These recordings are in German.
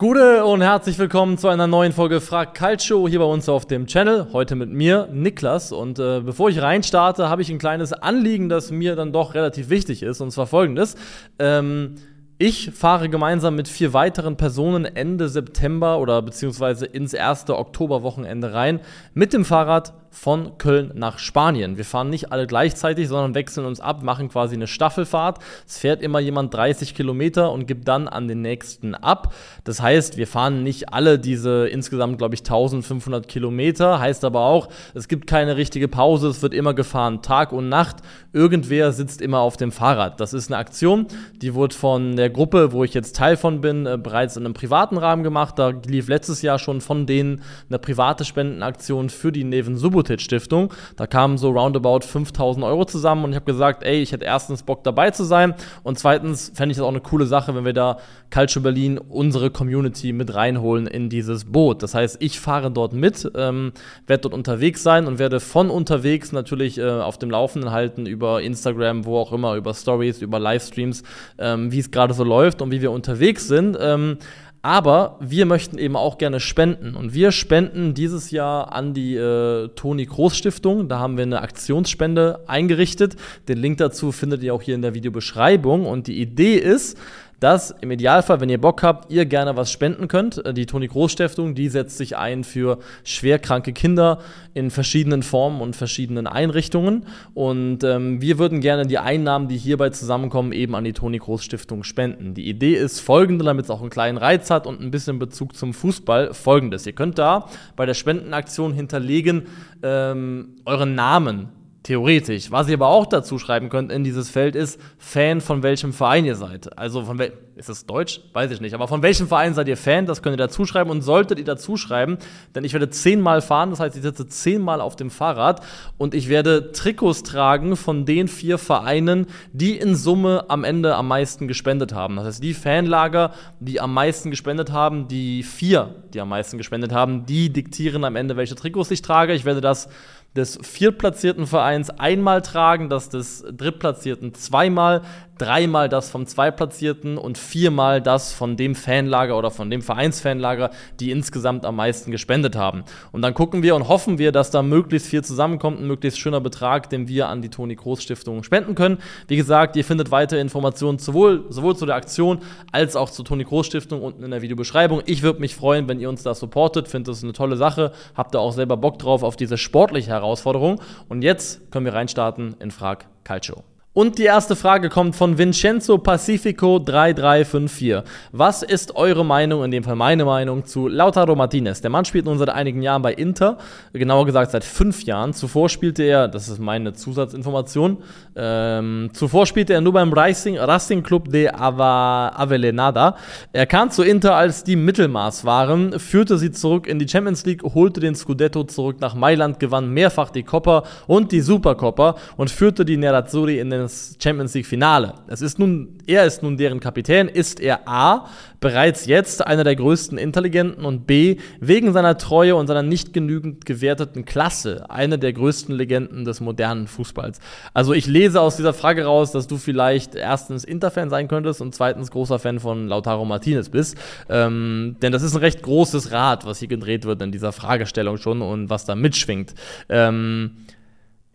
Gute und herzlich willkommen zu einer neuen Folge Frag Calcio hier bei uns auf dem Channel. Heute mit mir, Niklas. Und äh, bevor ich reinstarte, habe ich ein kleines Anliegen, das mir dann doch relativ wichtig ist. Und zwar folgendes. Ähm, ich fahre gemeinsam mit vier weiteren Personen Ende September oder beziehungsweise ins erste Oktoberwochenende rein mit dem Fahrrad von Köln nach Spanien. Wir fahren nicht alle gleichzeitig, sondern wechseln uns ab, machen quasi eine Staffelfahrt. Es fährt immer jemand 30 Kilometer und gibt dann an den nächsten ab. Das heißt, wir fahren nicht alle diese insgesamt, glaube ich, 1500 Kilometer. Heißt aber auch, es gibt keine richtige Pause. Es wird immer gefahren, Tag und Nacht. Irgendwer sitzt immer auf dem Fahrrad. Das ist eine Aktion, die wurde von der Gruppe, wo ich jetzt Teil von bin, äh, bereits in einem privaten Rahmen gemacht. Da lief letztes Jahr schon von denen eine private Spendenaktion für die Neven Subutic Subotic Stiftung. Da kamen so roundabout 5000 Euro zusammen und ich habe gesagt, ey, ich hätte erstens Bock dabei zu sein und zweitens fände ich das auch eine coole Sache, wenn wir da Culture Berlin, unsere Community mit reinholen in dieses Boot. Das heißt, ich fahre dort mit, ähm, werde dort unterwegs sein und werde von unterwegs natürlich äh, auf dem Laufenden halten über Instagram, wo auch immer, über Stories, über Livestreams, ähm, wie es gerade so läuft und wie wir unterwegs sind. Ähm, aber wir möchten eben auch gerne spenden. Und wir spenden dieses Jahr an die äh, Toni Groß Stiftung. Da haben wir eine Aktionsspende eingerichtet. Den Link dazu findet ihr auch hier in der Videobeschreibung. Und die Idee ist, dass im Idealfall, wenn ihr Bock habt, ihr gerne was spenden könnt. Äh, die Toni Groß Stiftung, die setzt sich ein für schwerkranke Kinder in verschiedenen Formen und verschiedenen Einrichtungen. Und ähm, wir würden gerne die Einnahmen, die hierbei zusammenkommen, eben an die Toni Groß Stiftung spenden. Die Idee ist folgende, damit es auch einen kleinen Reiz hat und ein bisschen Bezug zum Fußball, folgendes. Ihr könnt da bei der Spendenaktion hinterlegen ähm, euren Namen Theoretisch. Was ihr aber auch dazu schreiben könnt in dieses Feld ist, Fan von welchem Verein ihr seid. Also von wel ist es Deutsch? Weiß ich nicht. Aber von welchem Verein seid ihr Fan? Das könnt ihr dazu schreiben und solltet ihr dazu schreiben, denn ich werde zehnmal fahren, das heißt, ich sitze zehnmal auf dem Fahrrad und ich werde Trikots tragen von den vier Vereinen, die in Summe am Ende am meisten gespendet haben. Das heißt, die Fanlager, die am meisten gespendet haben, die vier, die am meisten gespendet haben, die diktieren am Ende, welche Trikots ich trage. Ich werde das des viertplatzierten Vereins einmal tragen, das des drittplatzierten zweimal, dreimal das vom Zweitplatzierten und viermal das von dem Fanlager oder von dem Vereinsfanlager, die insgesamt am meisten gespendet haben. Und dann gucken wir und hoffen wir, dass da möglichst viel zusammenkommt, ein möglichst schöner Betrag, den wir an die Toni Groß Stiftung spenden können. Wie gesagt, ihr findet weitere Informationen sowohl, sowohl zu der Aktion als auch zur Toni Groß Stiftung unten in der Videobeschreibung. Ich würde mich freuen, wenn ihr uns da supportet. Finde das eine tolle Sache. Habt ihr auch selber Bock drauf auf diese sportliche Herausforderung. Und jetzt können wir reinstarten in Frag Calcio. Und die erste Frage kommt von Vincenzo Pacifico 3354. Was ist eure Meinung, in dem Fall meine Meinung, zu Lautaro Martinez? Der Mann spielt nun seit einigen Jahren bei Inter, genauer gesagt seit fünf Jahren. Zuvor spielte er, das ist meine Zusatzinformation, ähm, zuvor spielte er nur beim Racing, Racing Club de Ava, Avelenada. Er kam zu Inter, als die Mittelmaß waren, führte sie zurück in die Champions League, holte den Scudetto zurück nach Mailand, gewann mehrfach die Coppa und die Supercoppa und führte die Nerazzurri in den ins Champions League Finale. Es ist nun, er ist nun deren Kapitän. Ist er A, bereits jetzt einer der größten Intelligenten und B, wegen seiner Treue und seiner nicht genügend gewerteten Klasse, eine der größten Legenden des modernen Fußballs? Also ich lese aus dieser Frage raus, dass du vielleicht erstens Interfan sein könntest und zweitens großer Fan von Lautaro Martinez bist. Ähm, denn das ist ein recht großes Rad, was hier gedreht wird in dieser Fragestellung schon und was da mitschwingt. Ähm,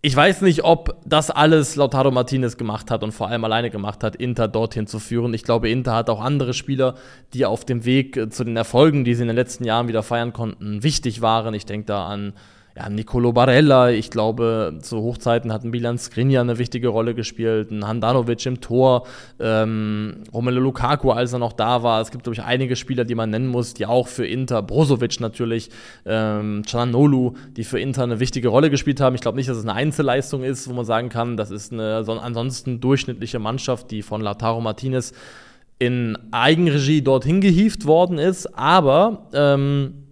ich weiß nicht, ob das alles Lautaro Martinez gemacht hat und vor allem alleine gemacht hat, Inter dorthin zu führen. Ich glaube, Inter hat auch andere Spieler, die auf dem Weg äh, zu den Erfolgen, die sie in den letzten Jahren wieder feiern konnten, wichtig waren. Ich denke da an ja, Nicolo Barella, ich glaube, zu Hochzeiten hat ein Milan Skriniar eine wichtige Rolle gespielt, ein Handanovic im Tor, ähm, Romelu Lukaku, als er noch da war. Es gibt, glaube ich, einige Spieler, die man nennen muss, die auch für Inter, Brozovic natürlich, ähm, Cananolu, die für Inter eine wichtige Rolle gespielt haben. Ich glaube nicht, dass es eine Einzelleistung ist, wo man sagen kann, das ist eine so ansonsten durchschnittliche Mannschaft, die von Lautaro Martinez in Eigenregie dorthin gehievt worden ist, aber ähm,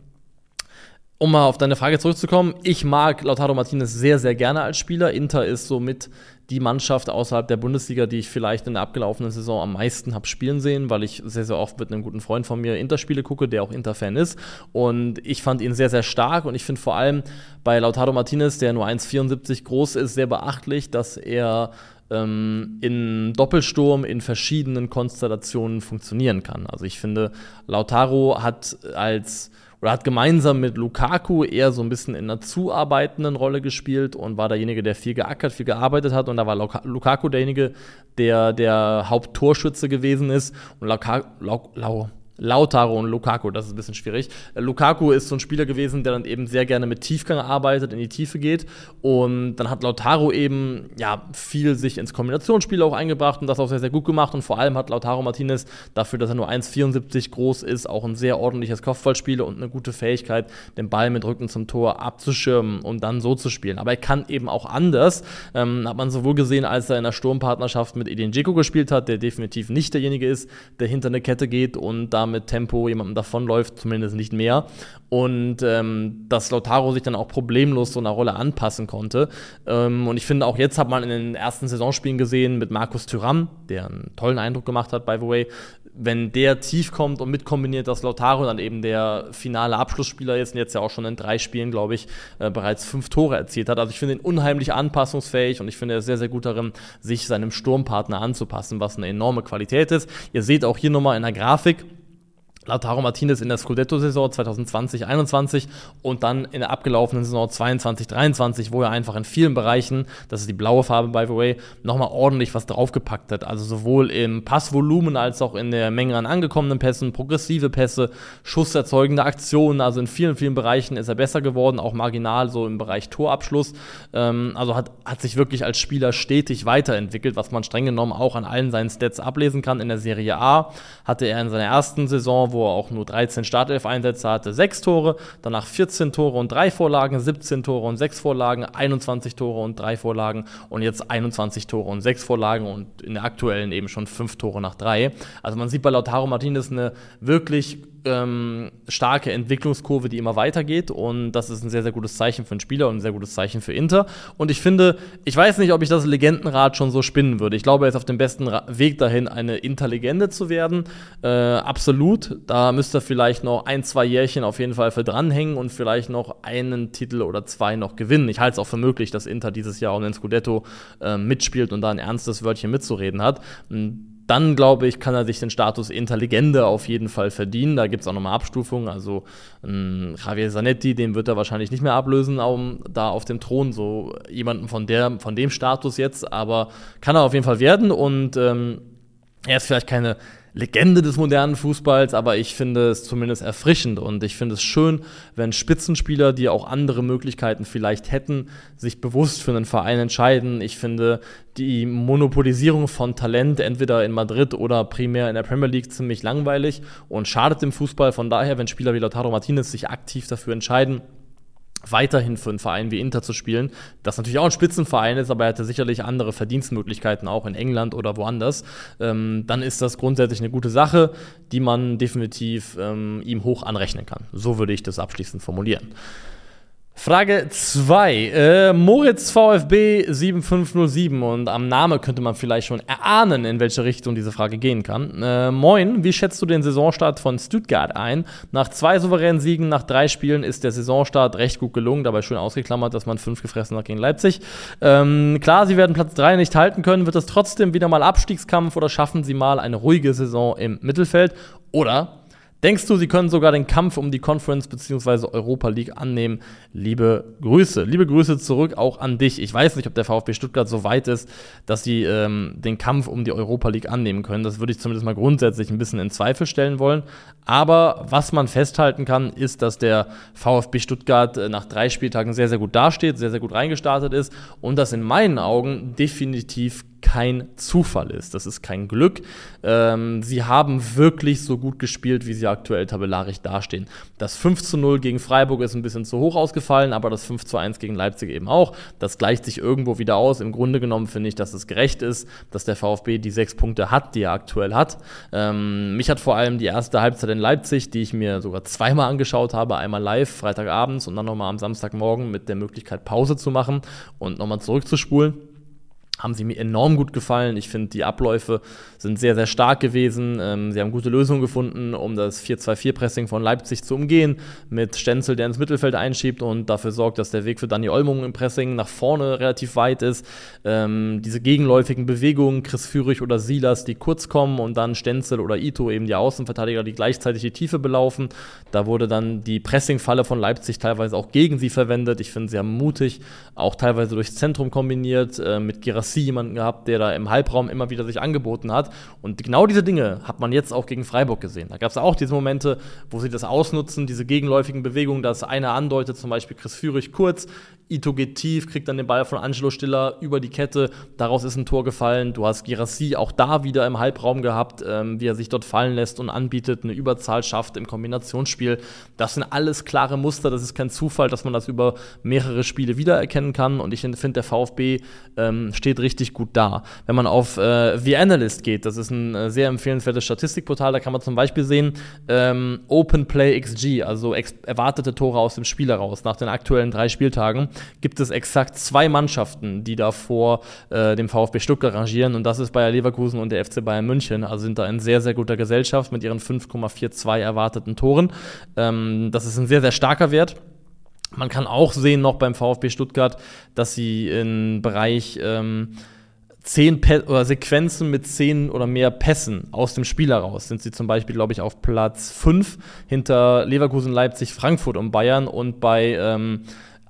um mal auf deine Frage zurückzukommen, ich mag Lautaro Martinez sehr, sehr gerne als Spieler. Inter ist somit die Mannschaft außerhalb der Bundesliga, die ich vielleicht in der abgelaufenen Saison am meisten habe spielen sehen, weil ich sehr, sehr oft mit einem guten Freund von mir Interspiele gucke, der auch Inter-Fan ist. Und ich fand ihn sehr, sehr stark und ich finde vor allem bei Lautaro Martinez, der nur 1,74 groß ist, sehr beachtlich, dass er ähm, in Doppelsturm in verschiedenen Konstellationen funktionieren kann. Also ich finde, Lautaro hat als oder hat gemeinsam mit Lukaku eher so ein bisschen in einer zuarbeitenden Rolle gespielt und war derjenige, der viel geackert, viel gearbeitet hat. Und da war Lukaku derjenige, der der Haupttorschütze gewesen ist. Und Lukaku, Lautaro und Lukaku, das ist ein bisschen schwierig. Lukaku ist so ein Spieler gewesen, der dann eben sehr gerne mit Tiefgang arbeitet, in die Tiefe geht. Und dann hat Lautaro eben ja viel sich ins Kombinationsspiel auch eingebracht und das auch sehr, sehr gut gemacht. Und vor allem hat Lautaro Martinez dafür, dass er nur 1,74 groß ist, auch ein sehr ordentliches Kopfballspiel und eine gute Fähigkeit, den Ball mit Rücken zum Tor abzuschirmen und dann so zu spielen. Aber er kann eben auch anders. Ähm, hat man sowohl gesehen, als er in der Sturmpartnerschaft mit Edin Dzeko gespielt hat, der definitiv nicht derjenige ist, der hinter eine Kette geht und da mit Tempo jemandem davonläuft, zumindest nicht mehr. Und ähm, dass Lautaro sich dann auch problemlos so einer Rolle anpassen konnte. Ähm, und ich finde, auch jetzt hat man in den ersten Saisonspielen gesehen mit Markus Thuram, der einen tollen Eindruck gemacht hat, by the way, wenn der tief kommt und mitkombiniert, dass Lautaro dann eben der finale Abschlussspieler ist und jetzt ja auch schon in drei Spielen, glaube ich, äh, bereits fünf Tore erzielt hat. Also ich finde ihn unheimlich anpassungsfähig und ich finde er sehr, sehr gut darin, sich seinem Sturmpartner anzupassen, was eine enorme Qualität ist. Ihr seht auch hier nochmal in der Grafik, Lautaro Martinez in der Scudetto-Saison 2020-21 und dann in der abgelaufenen Saison 22-23, wo er einfach in vielen Bereichen, das ist die blaue Farbe by the way, nochmal ordentlich was draufgepackt hat. Also sowohl im Passvolumen als auch in der Menge an angekommenen Pässen, progressive Pässe, schusserzeugende Aktionen. Also in vielen, vielen Bereichen ist er besser geworden, auch marginal so im Bereich Torabschluss. Ähm, also hat, hat sich wirklich als Spieler stetig weiterentwickelt, was man streng genommen auch an allen seinen Stats ablesen kann. In der Serie A hatte er in seiner ersten Saison wo er auch nur 13 Startelf-Einsätze hatte, 6 Tore, danach 14 Tore und 3 Vorlagen, 17 Tore und 6 Vorlagen, 21 Tore und 3 Vorlagen und jetzt 21 Tore und 6 Vorlagen und in der aktuellen eben schon 5 Tore nach 3. Also man sieht bei Lautaro Martinez eine wirklich ähm, starke Entwicklungskurve, die immer weitergeht. Und das ist ein sehr, sehr gutes Zeichen für einen Spieler und ein sehr gutes Zeichen für Inter. Und ich finde, ich weiß nicht, ob ich das Legendenrad schon so spinnen würde. Ich glaube, er ist auf dem besten Weg dahin, eine Interlegende zu werden. Äh, absolut. Da müsste er vielleicht noch ein, zwei Jährchen auf jeden Fall für dranhängen und vielleicht noch einen Titel oder zwei noch gewinnen. Ich halte es auch für möglich, dass Inter dieses Jahr um den Scudetto äh, mitspielt und da ein ernstes Wörtchen mitzureden hat. Und dann glaube ich, kann er sich den Status Interlegende auf jeden Fall verdienen. Da gibt es auch nochmal Abstufungen. Also ähm, Javier Zanetti, den wird er wahrscheinlich nicht mehr ablösen, um, da auf dem Thron, so jemanden von, der, von dem Status jetzt, aber kann er auf jeden Fall werden und ähm, er ist vielleicht keine Legende des modernen Fußballs, aber ich finde es zumindest erfrischend und ich finde es schön, wenn Spitzenspieler, die auch andere Möglichkeiten vielleicht hätten, sich bewusst für einen Verein entscheiden. Ich finde die Monopolisierung von Talent entweder in Madrid oder primär in der Premier League ziemlich langweilig und schadet dem Fußball. Von daher, wenn Spieler wie Lautaro Martinez sich aktiv dafür entscheiden, weiterhin für einen Verein wie Inter zu spielen, das natürlich auch ein Spitzenverein ist, aber er hatte sicherlich andere Verdienstmöglichkeiten auch in England oder woanders, ähm, dann ist das grundsätzlich eine gute Sache, die man definitiv ähm, ihm hoch anrechnen kann. So würde ich das abschließend formulieren. Frage 2. Äh, Moritz VfB 7507 und am Name könnte man vielleicht schon erahnen, in welche Richtung diese Frage gehen kann. Äh, moin, wie schätzt du den Saisonstart von Stuttgart ein? Nach zwei souveränen Siegen nach drei Spielen ist der Saisonstart recht gut gelungen, dabei schön ausgeklammert, dass man fünf gefressen hat gegen Leipzig. Ähm, klar, sie werden Platz 3 nicht halten können, wird es trotzdem wieder mal Abstiegskampf oder schaffen sie mal eine ruhige Saison im Mittelfeld? Oder Denkst du, sie können sogar den Kampf um die Conference bzw. Europa League annehmen? Liebe Grüße. Liebe Grüße zurück auch an dich. Ich weiß nicht, ob der VfB Stuttgart so weit ist, dass sie ähm, den Kampf um die Europa League annehmen können. Das würde ich zumindest mal grundsätzlich ein bisschen in Zweifel stellen wollen. Aber was man festhalten kann, ist, dass der VfB Stuttgart äh, nach drei Spieltagen sehr, sehr gut dasteht, sehr, sehr gut reingestartet ist und das in meinen Augen definitiv kein Zufall ist. Das ist kein Glück. Ähm, sie haben wirklich so gut gespielt, wie sie aktuell tabellarisch dastehen. Das 5 zu 0 gegen Freiburg ist ein bisschen zu hoch ausgefallen, aber das 5 zu 1 gegen Leipzig eben auch. Das gleicht sich irgendwo wieder aus. Im Grunde genommen finde ich, dass es gerecht ist, dass der VfB die sechs Punkte hat, die er aktuell hat. Ähm, mich hat vor allem die erste Halbzeit in Leipzig, die ich mir sogar zweimal angeschaut habe, einmal live, Freitagabends und dann nochmal am Samstagmorgen mit der Möglichkeit Pause zu machen und nochmal zurückzuspulen haben sie mir enorm gut gefallen. Ich finde, die Abläufe sind sehr, sehr stark gewesen. Ähm, sie haben gute Lösungen gefunden, um das 4-2-4-Pressing von Leipzig zu umgehen, mit Stenzel, der ins Mittelfeld einschiebt und dafür sorgt, dass der Weg für Dani Olmung im Pressing nach vorne relativ weit ist. Ähm, diese gegenläufigen Bewegungen, Chris Führig oder Silas, die kurz kommen und dann Stenzel oder Ito, eben die Außenverteidiger, die gleichzeitig die Tiefe belaufen. Da wurde dann die Pressing-Falle von Leipzig teilweise auch gegen sie verwendet. Ich finde, sie haben mutig auch teilweise durchs Zentrum kombiniert, äh, mit Girassi jemanden gehabt, der da im Halbraum immer wieder sich angeboten hat. Und genau diese Dinge hat man jetzt auch gegen Freiburg gesehen. Da gab es auch diese Momente, wo sie das ausnutzen, diese gegenläufigen Bewegungen, dass einer andeutet, zum Beispiel Chris Führig kurz, Ito geht tief, kriegt dann den Ball von Angelo Stiller über die Kette. Daraus ist ein Tor gefallen. Du hast Girassi auch da wieder im Halbraum gehabt, ähm, wie er sich dort fallen lässt und anbietet, eine Überzahl schafft im Kombinationsspiel. Das sind alles klare Muster. Das ist kein Zufall, dass man das über mehrere Spiele wiedererkennen kann. Und ich finde, der VfB ähm, steht richtig gut da. Wenn man auf äh, The Analyst geht, das ist ein äh, sehr empfehlenswertes Statistikportal, da kann man zum Beispiel sehen, ähm, Open Play XG, also erwartete Tore aus dem Spiel heraus nach den aktuellen drei Spieltagen gibt es exakt zwei Mannschaften, die da vor äh, dem VfB Stuttgart rangieren. Und das ist Bayer Leverkusen und der FC Bayern München. Also sind da in sehr, sehr guter Gesellschaft mit ihren 5,42 erwarteten Toren. Ähm, das ist ein sehr, sehr starker Wert. Man kann auch sehen noch beim VfB Stuttgart, dass sie im Bereich ähm, zehn Pe oder Sequenzen mit zehn oder mehr Pässen aus dem Spiel heraus sind sie zum Beispiel, glaube ich, auf Platz 5 hinter Leverkusen, Leipzig, Frankfurt und Bayern und bei ähm,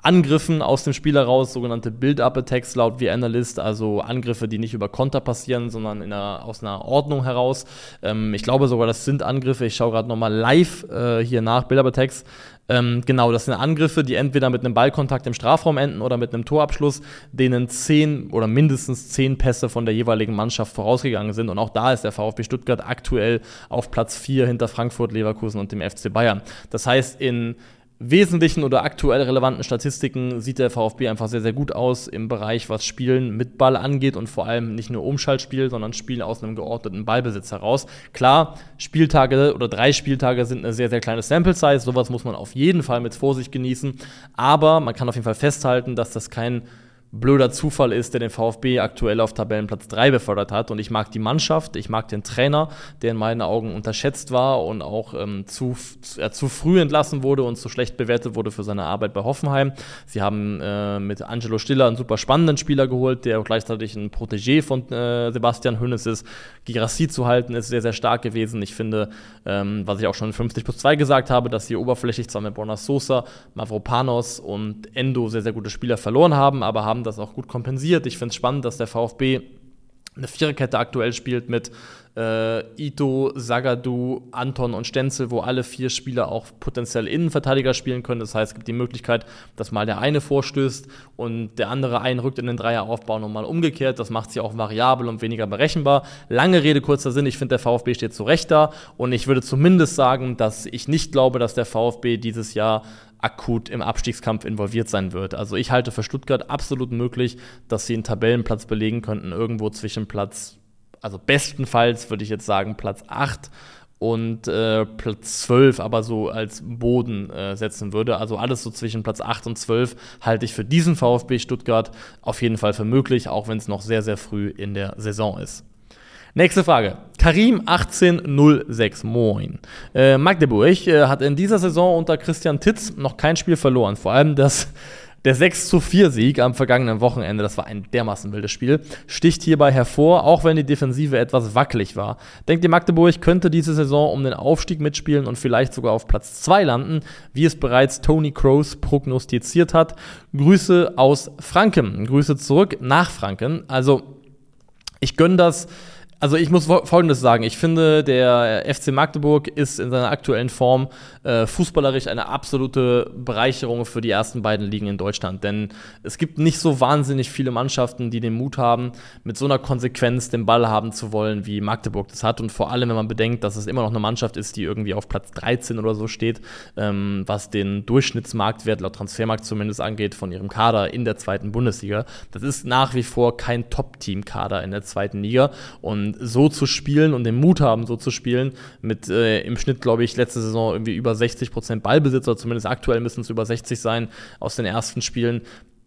Angriffen aus dem Spiel heraus, sogenannte Build-Up-Attacks laut wie Analyst, also Angriffe, die nicht über Konter passieren, sondern einer, aus einer Ordnung heraus. Ähm, ich glaube sogar, das sind Angriffe. Ich schaue gerade nochmal live äh, hier nach Build-Up-Attacks. Ähm, genau, das sind Angriffe, die entweder mit einem Ballkontakt im Strafraum enden oder mit einem Torabschluss, denen zehn oder mindestens zehn Pässe von der jeweiligen Mannschaft vorausgegangen sind. Und auch da ist der VfB Stuttgart aktuell auf Platz 4 hinter Frankfurt, Leverkusen und dem FC Bayern. Das heißt, in wesentlichen oder aktuell relevanten Statistiken sieht der VfB einfach sehr, sehr gut aus im Bereich, was Spielen mit Ball angeht und vor allem nicht nur Umschaltspiel, sondern Spielen aus einem geordneten Ballbesitz heraus. Klar, Spieltage oder drei Spieltage sind eine sehr, sehr kleine Sample Size. Sowas muss man auf jeden Fall mit Vorsicht genießen. Aber man kann auf jeden Fall festhalten, dass das kein blöder Zufall ist, der den VfB aktuell auf Tabellenplatz 3 befördert hat. Und ich mag die Mannschaft, ich mag den Trainer, der in meinen Augen unterschätzt war und auch ähm, zu, äh, zu früh entlassen wurde und zu schlecht bewertet wurde für seine Arbeit bei Hoffenheim. Sie haben äh, mit Angelo Stiller einen super spannenden Spieler geholt, der gleichzeitig ein Protégé von äh, Sebastian Hönes ist. Girassi zu halten ist sehr, sehr stark gewesen. Ich finde, ähm, was ich auch schon in 50 plus 2 gesagt habe, dass sie oberflächlich zwar mit Bonas Sosa, Mavropanos und Endo sehr, sehr gute Spieler verloren haben, aber haben das auch gut kompensiert. Ich finde es spannend, dass der VfB eine Viererkette aktuell spielt mit äh, Ito, Sagadu, Anton und Stenzel, wo alle vier Spieler auch potenziell Innenverteidiger spielen können. Das heißt, es gibt die Möglichkeit, dass mal der eine vorstößt und der andere einrückt in den Dreieraufbau und mal umgekehrt. Das macht sie auch variabel und weniger berechenbar. Lange Rede, kurzer Sinn. Ich finde, der VfB steht zu Recht da und ich würde zumindest sagen, dass ich nicht glaube, dass der VfB dieses Jahr akut im Abstiegskampf involviert sein wird. Also ich halte für Stuttgart absolut möglich, dass sie einen Tabellenplatz belegen könnten, irgendwo zwischen Platz, also bestenfalls würde ich jetzt sagen Platz 8 und äh, Platz 12 aber so als Boden äh, setzen würde. Also alles so zwischen Platz 8 und 12 halte ich für diesen VfB Stuttgart auf jeden Fall für möglich, auch wenn es noch sehr, sehr früh in der Saison ist. Nächste Frage. Karim1806, moin. Äh, Magdeburg äh, hat in dieser Saison unter Christian Titz noch kein Spiel verloren. Vor allem das, der 6 zu 4 Sieg am vergangenen Wochenende, das war ein dermaßen wildes Spiel, sticht hierbei hervor, auch wenn die Defensive etwas wackelig war. Denkt ihr, Magdeburg könnte diese Saison um den Aufstieg mitspielen und vielleicht sogar auf Platz 2 landen, wie es bereits Tony Kroos prognostiziert hat? Grüße aus Franken. Grüße zurück nach Franken. Also, ich gönne das also ich muss Folgendes sagen. Ich finde, der FC Magdeburg ist in seiner aktuellen Form äh, fußballerisch eine absolute Bereicherung für die ersten beiden Ligen in Deutschland. Denn es gibt nicht so wahnsinnig viele Mannschaften, die den Mut haben, mit so einer Konsequenz den Ball haben zu wollen, wie Magdeburg das hat. Und vor allem, wenn man bedenkt, dass es immer noch eine Mannschaft ist, die irgendwie auf Platz 13 oder so steht, ähm, was den Durchschnittsmarktwert laut Transfermarkt zumindest angeht von ihrem Kader in der zweiten Bundesliga. Das ist nach wie vor kein Top-Team-Kader in der zweiten Liga. Und so zu spielen und den Mut haben, so zu spielen, mit äh, im Schnitt, glaube ich, letzte Saison irgendwie über 60 Prozent Ballbesitz, oder zumindest aktuell müssen es über 60 sein aus den ersten Spielen,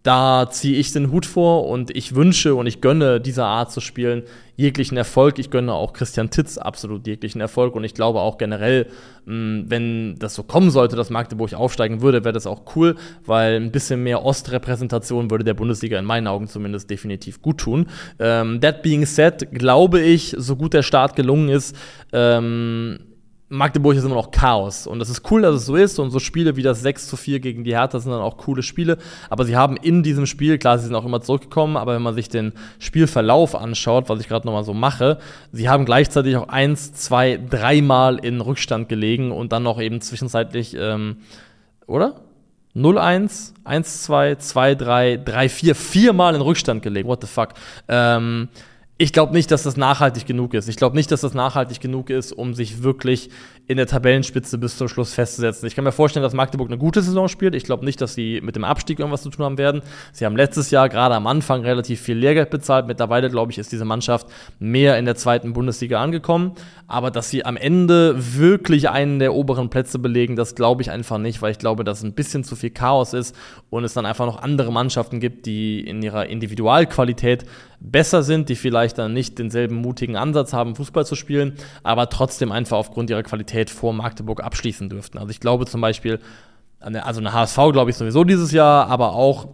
da ziehe ich den Hut vor und ich wünsche und ich gönne dieser Art zu spielen jeglichen Erfolg. Ich gönne auch Christian Titz absolut jeglichen Erfolg und ich glaube auch generell, mh, wenn das so kommen sollte, dass Magdeburg aufsteigen würde, wäre das auch cool, weil ein bisschen mehr Ostrepräsentation würde der Bundesliga in meinen Augen zumindest definitiv gut tun. Ähm, that being said, glaube ich, so gut der Start gelungen ist, ähm, Magdeburg ist immer noch Chaos. Und das ist cool, dass es so ist. Und so Spiele wie das 6 zu 4 gegen die Hertha sind dann auch coole Spiele. Aber sie haben in diesem Spiel, klar, sie sind auch immer zurückgekommen, aber wenn man sich den Spielverlauf anschaut, was ich gerade nochmal so mache, sie haben gleichzeitig auch eins, zwei, dreimal in Rückstand gelegen und dann noch eben zwischenzeitlich, ähm, oder? 0-1, 1-2, 2-3, 3-4, viermal in Rückstand gelegen. What the fuck? Ähm, ich glaube nicht, dass das nachhaltig genug ist. Ich glaube nicht, dass das nachhaltig genug ist, um sich wirklich in der Tabellenspitze bis zum Schluss festzusetzen. Ich kann mir vorstellen, dass Magdeburg eine gute Saison spielt. Ich glaube nicht, dass sie mit dem Abstieg irgendwas zu tun haben werden. Sie haben letztes Jahr gerade am Anfang relativ viel Lehrgeld bezahlt. Mittlerweile, glaube ich, ist diese Mannschaft mehr in der zweiten Bundesliga angekommen. Aber dass sie am Ende wirklich einen der oberen Plätze belegen, das glaube ich einfach nicht, weil ich glaube, dass ein bisschen zu viel Chaos ist und es dann einfach noch andere Mannschaften gibt, die in ihrer Individualqualität besser sind, die vielleicht dann nicht denselben mutigen Ansatz haben, Fußball zu spielen, aber trotzdem einfach aufgrund ihrer Qualität vor Magdeburg abschließen dürften. Also ich glaube zum Beispiel, also eine HSV glaube ich sowieso dieses Jahr, aber auch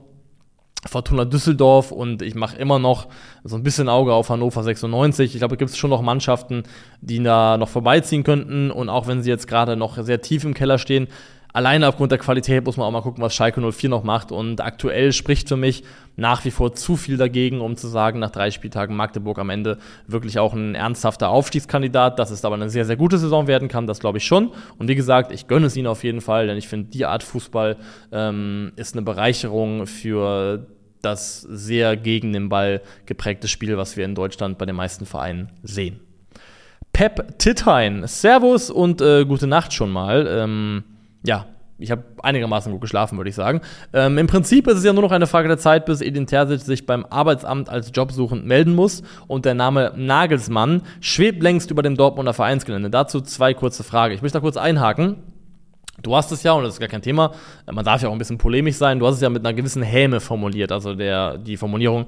Fortuna Düsseldorf und ich mache immer noch so ein bisschen Auge auf Hannover 96. Ich glaube, da gibt es schon noch Mannschaften, die da noch vorbeiziehen könnten und auch wenn sie jetzt gerade noch sehr tief im Keller stehen, alleine aufgrund der Qualität muss man auch mal gucken, was Schalke 04 noch macht. Und aktuell spricht für mich nach wie vor zu viel dagegen, um zu sagen, nach drei Spieltagen Magdeburg am Ende wirklich auch ein ernsthafter Aufstiegskandidat. Dass es aber eine sehr, sehr gute Saison werden kann, das glaube ich schon. Und wie gesagt, ich gönne es ihnen auf jeden Fall, denn ich finde, die Art Fußball ähm, ist eine Bereicherung für das sehr gegen den Ball geprägte Spiel, was wir in Deutschland bei den meisten Vereinen sehen. Pep Tittein, Servus und äh, gute Nacht schon mal. Ähm, ja, ich habe einigermaßen gut geschlafen, würde ich sagen. Ähm, Im Prinzip ist es ja nur noch eine Frage der Zeit, bis Edin Terzic sich beim Arbeitsamt als Jobsuchend melden muss und der Name Nagelsmann schwebt längst über dem Dortmunder Vereinsgelände. Dazu zwei kurze Fragen. Ich möchte da kurz einhaken. Du hast es ja, und das ist gar kein Thema, man darf ja auch ein bisschen polemisch sein, du hast es ja mit einer gewissen Häme formuliert, also der, die Formulierung,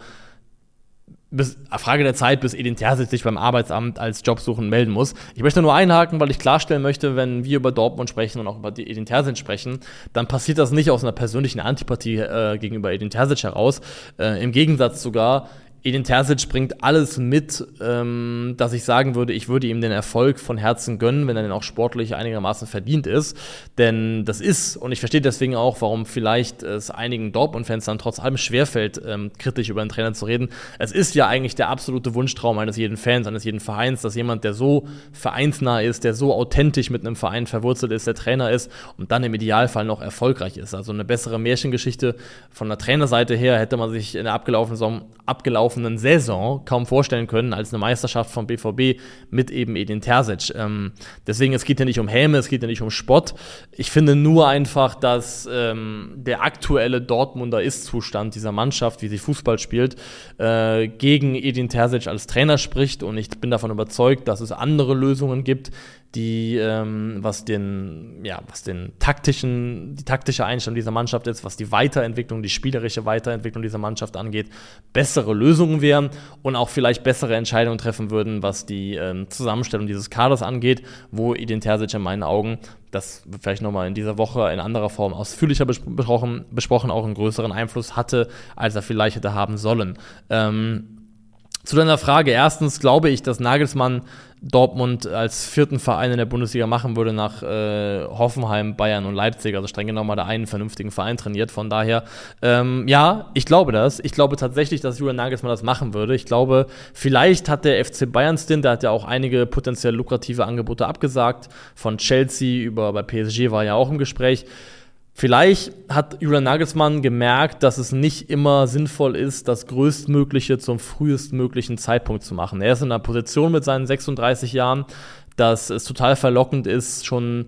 bis, Frage der Zeit, bis Edin Terzic sich beim Arbeitsamt als Jobsuchen melden muss. Ich möchte nur einhaken, weil ich klarstellen möchte, wenn wir über Dortmund sprechen und auch über Edin Terzic sprechen, dann passiert das nicht aus einer persönlichen Antipathie äh, gegenüber Edin Terzic heraus. Äh, Im Gegensatz sogar, Edin Terzic bringt alles mit, ähm, dass ich sagen würde, ich würde ihm den Erfolg von Herzen gönnen, wenn er denn auch sportlich einigermaßen verdient ist. Denn das ist, und ich verstehe deswegen auch, warum vielleicht es einigen Dortmund-Fans dann trotz allem schwerfällt, ähm, kritisch über einen Trainer zu reden. Es ist ja eigentlich der absolute Wunschtraum eines jeden Fans, eines jeden Vereins, dass jemand, der so vereinsnah ist, der so authentisch mit einem Verein verwurzelt ist, der Trainer ist und dann im Idealfall noch erfolgreich ist. Also eine bessere Märchengeschichte von der Trainerseite her hätte man sich in der abgelaufenen Saison, abgelaufenen Saison kaum vorstellen können als eine Meisterschaft vom BVB mit eben Edin Terzic. Ähm, deswegen, es geht ja nicht um Häme, es geht ja nicht um Spott. Ich finde nur einfach, dass ähm, der aktuelle Dortmunder Ist-Zustand dieser Mannschaft, wie sie Fußball spielt, äh, gegen Edin Terzic als Trainer spricht und ich bin davon überzeugt, dass es andere Lösungen gibt, die, ähm, was den, ja, was den taktischen, die taktische Einstellung dieser Mannschaft ist, was die Weiterentwicklung, die spielerische Weiterentwicklung dieser Mannschaft angeht, bessere Lösungen wären und auch vielleicht bessere Entscheidungen treffen würden, was die ähm, Zusammenstellung dieses Kaders angeht, wo Edin Terzic in meinen Augen, das wird vielleicht nochmal in dieser Woche in anderer Form ausführlicher besprochen, besprochen, auch einen größeren Einfluss hatte, als er vielleicht hätte haben sollen. Ähm, zu deiner Frage. Erstens glaube ich, dass Nagelsmann Dortmund als vierten Verein in der Bundesliga machen würde nach äh, Hoffenheim, Bayern und Leipzig. Also streng genommen mal der einen vernünftigen Verein trainiert. Von daher, ähm, ja, ich glaube das. Ich glaube tatsächlich, dass Julian Nagelsmann das machen würde. Ich glaube, vielleicht hat der FC Bayern Stint, der hat ja auch einige potenziell lukrative Angebote abgesagt. Von Chelsea über bei PSG war ja auch im Gespräch. Vielleicht hat Julian Nagelsmann gemerkt, dass es nicht immer sinnvoll ist, das Größtmögliche zum frühestmöglichen Zeitpunkt zu machen. Er ist in einer Position mit seinen 36 Jahren, dass es total verlockend ist, schon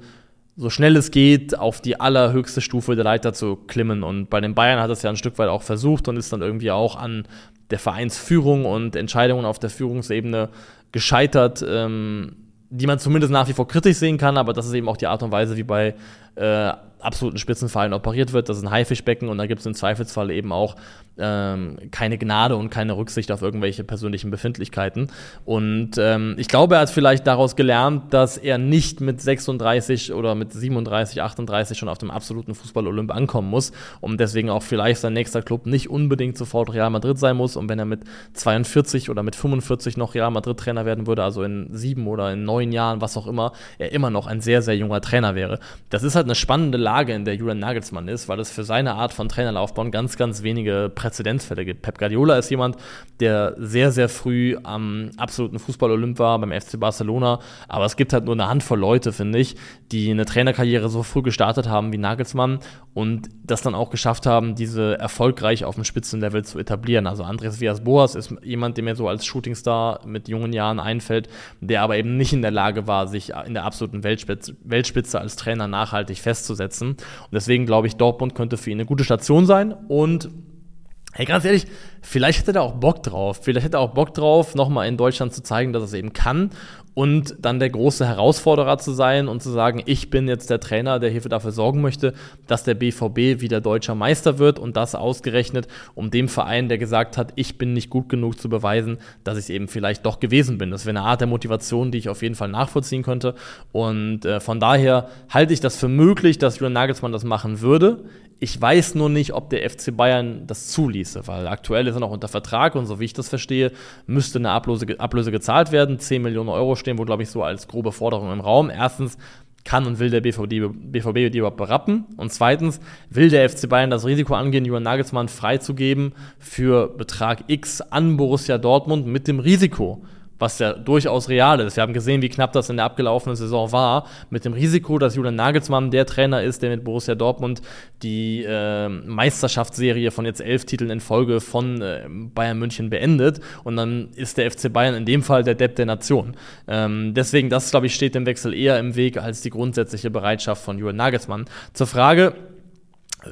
so schnell es geht, auf die allerhöchste Stufe der Leiter zu klimmen. Und bei den Bayern hat es ja ein Stück weit auch versucht und ist dann irgendwie auch an der Vereinsführung und Entscheidungen auf der Führungsebene gescheitert, ähm, die man zumindest nach wie vor kritisch sehen kann, aber das ist eben auch die Art und Weise, wie bei äh, absoluten Spitzenverein operiert wird. Das ist ein Haifischbecken und da gibt es im Zweifelsfall eben auch ähm, keine Gnade und keine Rücksicht auf irgendwelche persönlichen Befindlichkeiten. Und ähm, ich glaube, er hat vielleicht daraus gelernt, dass er nicht mit 36 oder mit 37, 38 schon auf dem absoluten Fußball-Olymp ankommen muss und deswegen auch vielleicht sein nächster Club nicht unbedingt sofort Real Madrid sein muss. Und wenn er mit 42 oder mit 45 noch Real Madrid-Trainer werden würde, also in sieben oder in neun Jahren, was auch immer, er immer noch ein sehr, sehr junger Trainer wäre. Das ist halt eine spannende Lage, in der Julian Nagelsmann ist, weil es für seine Art von Trainerlaufbahn ganz, ganz wenige Präzedenzfälle gibt. Pep Guardiola ist jemand, der sehr, sehr früh am absoluten Fußball-Olymp war, beim FC Barcelona. Aber es gibt halt nur eine Handvoll Leute, finde ich, die eine Trainerkarriere so früh gestartet haben wie Nagelsmann und das dann auch geschafft haben, diese erfolgreich auf dem Spitzenlevel zu etablieren. Also Andres Villas-Boas ist jemand, der mir so als Shootingstar mit jungen Jahren einfällt, der aber eben nicht in der Lage war, sich in der absoluten Weltspitze, Weltspitze als Trainer nachhaltig festzusetzen. Und deswegen glaube ich, Dortmund könnte für ihn eine gute Station sein und Hey, ganz ehrlich, vielleicht hätte er auch Bock drauf. Vielleicht hätte er auch Bock drauf, nochmal in Deutschland zu zeigen, dass er es eben kann und dann der große Herausforderer zu sein und zu sagen, ich bin jetzt der Trainer, der hierfür dafür sorgen möchte, dass der BVB wieder deutscher Meister wird und das ausgerechnet um dem Verein, der gesagt hat, ich bin nicht gut genug zu beweisen, dass ich es eben vielleicht doch gewesen bin. Das wäre eine Art der Motivation, die ich auf jeden Fall nachvollziehen könnte und äh, von daher halte ich das für möglich, dass Julian Nagelsmann das machen würde. Ich weiß nur nicht, ob der FC Bayern das zuließe, weil aktuell ist er noch unter Vertrag und so wie ich das verstehe, müsste eine Ablöse, Ablöse gezahlt werden. 10 Millionen Euro stehen wohl, glaube ich, so als grobe Forderung im Raum. Erstens kann und will der BVB, BVB die überhaupt berappen? Und zweitens, will der FC Bayern das Risiko angehen, Johann Nagelsmann freizugeben für Betrag X an Borussia Dortmund mit dem Risiko, was ja durchaus real ist. Wir haben gesehen, wie knapp das in der abgelaufenen Saison war, mit dem Risiko, dass Julian Nagelsmann der Trainer ist, der mit Borussia Dortmund die äh, Meisterschaftsserie von jetzt elf Titeln in Folge von äh, Bayern München beendet. Und dann ist der FC Bayern in dem Fall der Depp der Nation. Ähm, deswegen, das, glaube ich, steht dem Wechsel eher im Weg als die grundsätzliche Bereitschaft von Julian Nagelsmann. Zur Frage,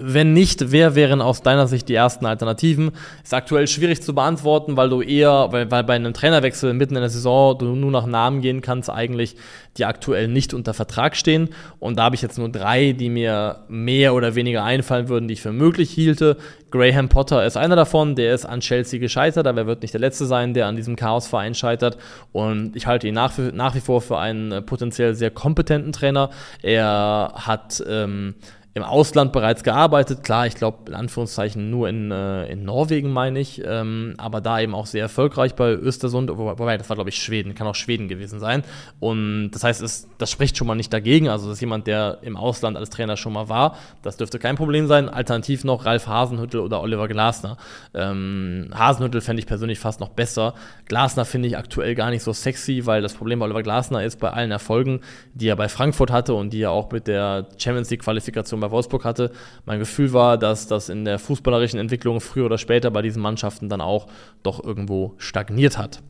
wenn nicht, wer wären aus deiner Sicht die ersten Alternativen? Ist aktuell schwierig zu beantworten, weil du eher, weil, weil bei einem Trainerwechsel mitten in der Saison du nur nach Namen gehen kannst, eigentlich, die aktuell nicht unter Vertrag stehen. Und da habe ich jetzt nur drei, die mir mehr oder weniger einfallen würden, die ich für möglich hielte. Graham Potter ist einer davon, der ist an Chelsea gescheitert, aber er wird nicht der Letzte sein, der an diesem Chaosverein scheitert. Und ich halte ihn nach, nach wie vor für einen potenziell sehr kompetenten Trainer. Er hat ähm, im Ausland bereits gearbeitet. Klar, ich glaube, in Anführungszeichen nur in, äh, in Norwegen, meine ich, ähm, aber da eben auch sehr erfolgreich bei Östersund, wobei das war, glaube ich, Schweden, kann auch Schweden gewesen sein. Und das heißt, es, das spricht schon mal nicht dagegen. Also, das ist jemand, der im Ausland als Trainer schon mal war. Das dürfte kein Problem sein. Alternativ noch Ralf Hasenhüttel oder Oliver Glasner. Ähm, Hasenhüttel fände ich persönlich fast noch besser. Glasner finde ich aktuell gar nicht so sexy, weil das Problem bei Oliver Glasner ist, bei allen Erfolgen, die er bei Frankfurt hatte und die er auch mit der Champions League-Qualifikation bei Wolfsburg hatte. Mein Gefühl war, dass das in der fußballerischen Entwicklung früher oder später bei diesen Mannschaften dann auch doch irgendwo stagniert hat.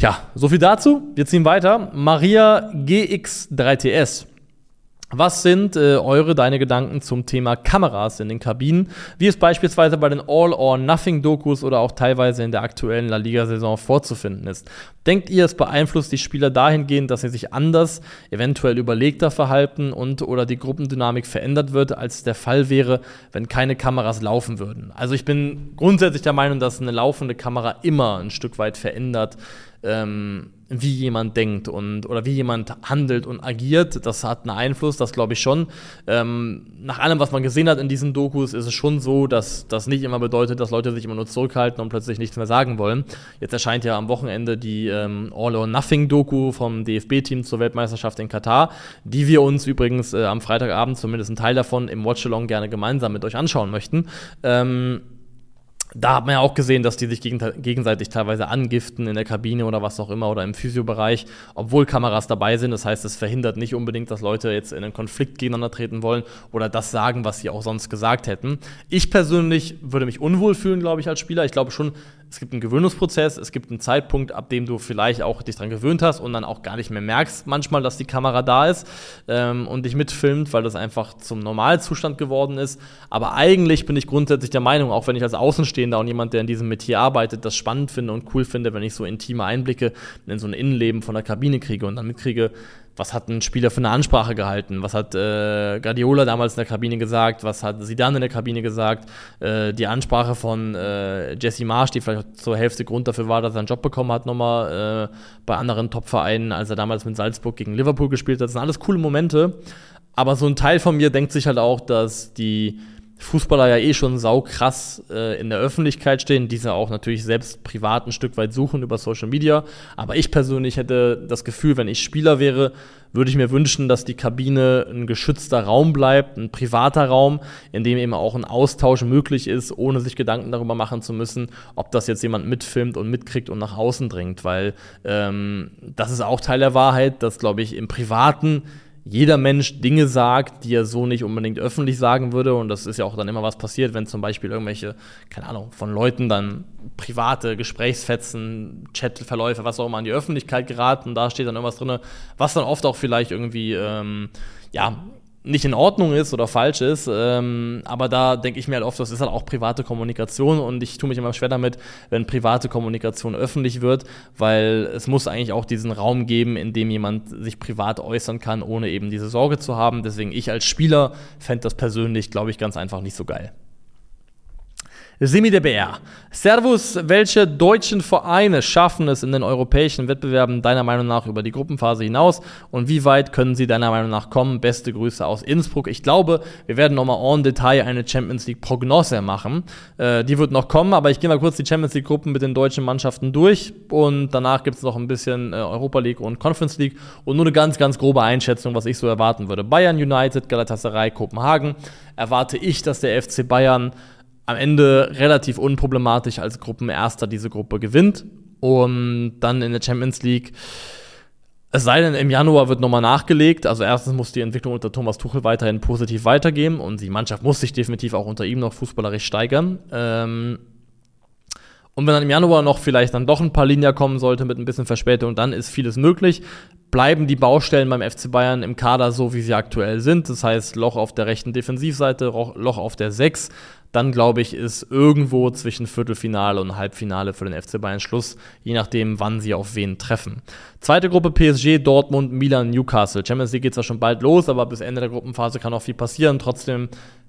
Ja, so viel dazu. Wir ziehen weiter. Maria GX3TS was sind äh, eure, deine Gedanken zum Thema Kameras in den Kabinen, wie es beispielsweise bei den All-or-Nothing-Dokus oder auch teilweise in der aktuellen La Liga-Saison vorzufinden ist? Denkt ihr, es beeinflusst die Spieler dahingehend, dass sie sich anders, eventuell überlegter verhalten und oder die Gruppendynamik verändert wird, als der Fall wäre, wenn keine Kameras laufen würden? Also ich bin grundsätzlich der Meinung, dass eine laufende Kamera immer ein Stück weit verändert, ähm, wie jemand denkt und oder wie jemand handelt und agiert. Das hat einen Einfluss, das glaube ich schon. Ähm, nach allem, was man gesehen hat in diesen Dokus, ist es schon so, dass das nicht immer bedeutet, dass Leute sich immer nur zurückhalten und plötzlich nichts mehr sagen wollen. Jetzt erscheint ja am Wochenende die ähm, All or Nothing Doku vom DFB-Team zur Weltmeisterschaft in Katar, die wir uns übrigens äh, am Freitagabend, zumindest einen Teil davon, im Watchalong gerne gemeinsam mit euch anschauen möchten. Ähm, da hat man ja auch gesehen, dass die sich gegenseitig teilweise angiften in der Kabine oder was auch immer oder im Physiobereich, obwohl Kameras dabei sind. Das heißt, es verhindert nicht unbedingt, dass Leute jetzt in einen Konflikt gegeneinander treten wollen oder das sagen, was sie auch sonst gesagt hätten. Ich persönlich würde mich unwohl fühlen, glaube ich, als Spieler. Ich glaube schon, es gibt einen Gewöhnungsprozess, es gibt einen Zeitpunkt, ab dem du vielleicht auch dich dran gewöhnt hast und dann auch gar nicht mehr merkst manchmal, dass die Kamera da ist ähm, und dich mitfilmt, weil das einfach zum Normalzustand geworden ist. Aber eigentlich bin ich grundsätzlich der Meinung, auch wenn ich als Außenstehender Außenstehender und jemand, der in diesem Metier arbeitet, das spannend finde und cool finde, wenn ich so intime Einblicke in so ein Innenleben von der Kabine kriege und dann mitkriege, was hat ein Spieler für eine Ansprache gehalten, was hat äh, Guardiola damals in der Kabine gesagt, was hat Zidane in der Kabine gesagt, äh, die Ansprache von äh, Jesse Marsch, die vielleicht zur Hälfte Grund dafür war, dass er einen Job bekommen hat nochmal äh, bei anderen Top-Vereinen, als er damals mit Salzburg gegen Liverpool gespielt hat, das sind alles coole Momente, aber so ein Teil von mir denkt sich halt auch, dass die Fußballer ja eh schon saukrass äh, in der Öffentlichkeit stehen, diese auch natürlich selbst privat ein Stück weit suchen über Social Media. Aber ich persönlich hätte das Gefühl, wenn ich Spieler wäre, würde ich mir wünschen, dass die Kabine ein geschützter Raum bleibt, ein privater Raum, in dem eben auch ein Austausch möglich ist, ohne sich Gedanken darüber machen zu müssen, ob das jetzt jemand mitfilmt und mitkriegt und nach außen dringt. Weil ähm, das ist auch Teil der Wahrheit, dass, glaube ich, im Privaten jeder Mensch Dinge sagt, die er so nicht unbedingt öffentlich sagen würde. Und das ist ja auch dann immer was passiert, wenn zum Beispiel irgendwelche, keine Ahnung, von Leuten dann private Gesprächsfetzen, Chatverläufe, was auch immer an die Öffentlichkeit geraten. Da steht dann irgendwas drin, was dann oft auch vielleicht irgendwie, ähm, ja, nicht in Ordnung ist oder falsch ist. Ähm, aber da denke ich mir halt oft, das ist halt auch private Kommunikation und ich tue mich immer schwer damit, wenn private Kommunikation öffentlich wird, weil es muss eigentlich auch diesen Raum geben, in dem jemand sich privat äußern kann, ohne eben diese Sorge zu haben. Deswegen ich als Spieler fände das persönlich, glaube ich, ganz einfach nicht so geil. Semi der BR. Servus, welche deutschen Vereine schaffen es in den europäischen Wettbewerben deiner Meinung nach über die Gruppenphase hinaus und wie weit können sie deiner Meinung nach kommen? Beste Grüße aus Innsbruck. Ich glaube, wir werden nochmal en Detail eine Champions League Prognose machen. Äh, die wird noch kommen, aber ich gehe mal kurz die Champions League Gruppen mit den deutschen Mannschaften durch und danach gibt es noch ein bisschen äh, Europa League und Conference League und nur eine ganz, ganz grobe Einschätzung, was ich so erwarten würde. Bayern United, Galatasaray, Kopenhagen. Erwarte ich, dass der FC Bayern am Ende relativ unproblematisch als Gruppenerster diese Gruppe gewinnt. Und dann in der Champions League, es sei denn, im Januar wird nochmal nachgelegt. Also erstens muss die Entwicklung unter Thomas Tuchel weiterhin positiv weitergehen und die Mannschaft muss sich definitiv auch unter ihm noch fußballerisch steigern. Ähm und wenn dann im Januar noch vielleicht dann doch ein paar Linien kommen sollte mit ein bisschen Verspätung, dann ist vieles möglich. Bleiben die Baustellen beim FC Bayern im Kader so, wie sie aktuell sind. Das heißt, Loch auf der rechten Defensivseite, Loch auf der 6 dann glaube ich, ist irgendwo zwischen Viertelfinale und Halbfinale für den FC Bayern Schluss, je nachdem, wann sie auf wen treffen. Zweite Gruppe PSG, Dortmund, Milan, Newcastle. Champions League geht zwar schon bald los, aber bis Ende der Gruppenphase kann auch viel passieren. Trotzdem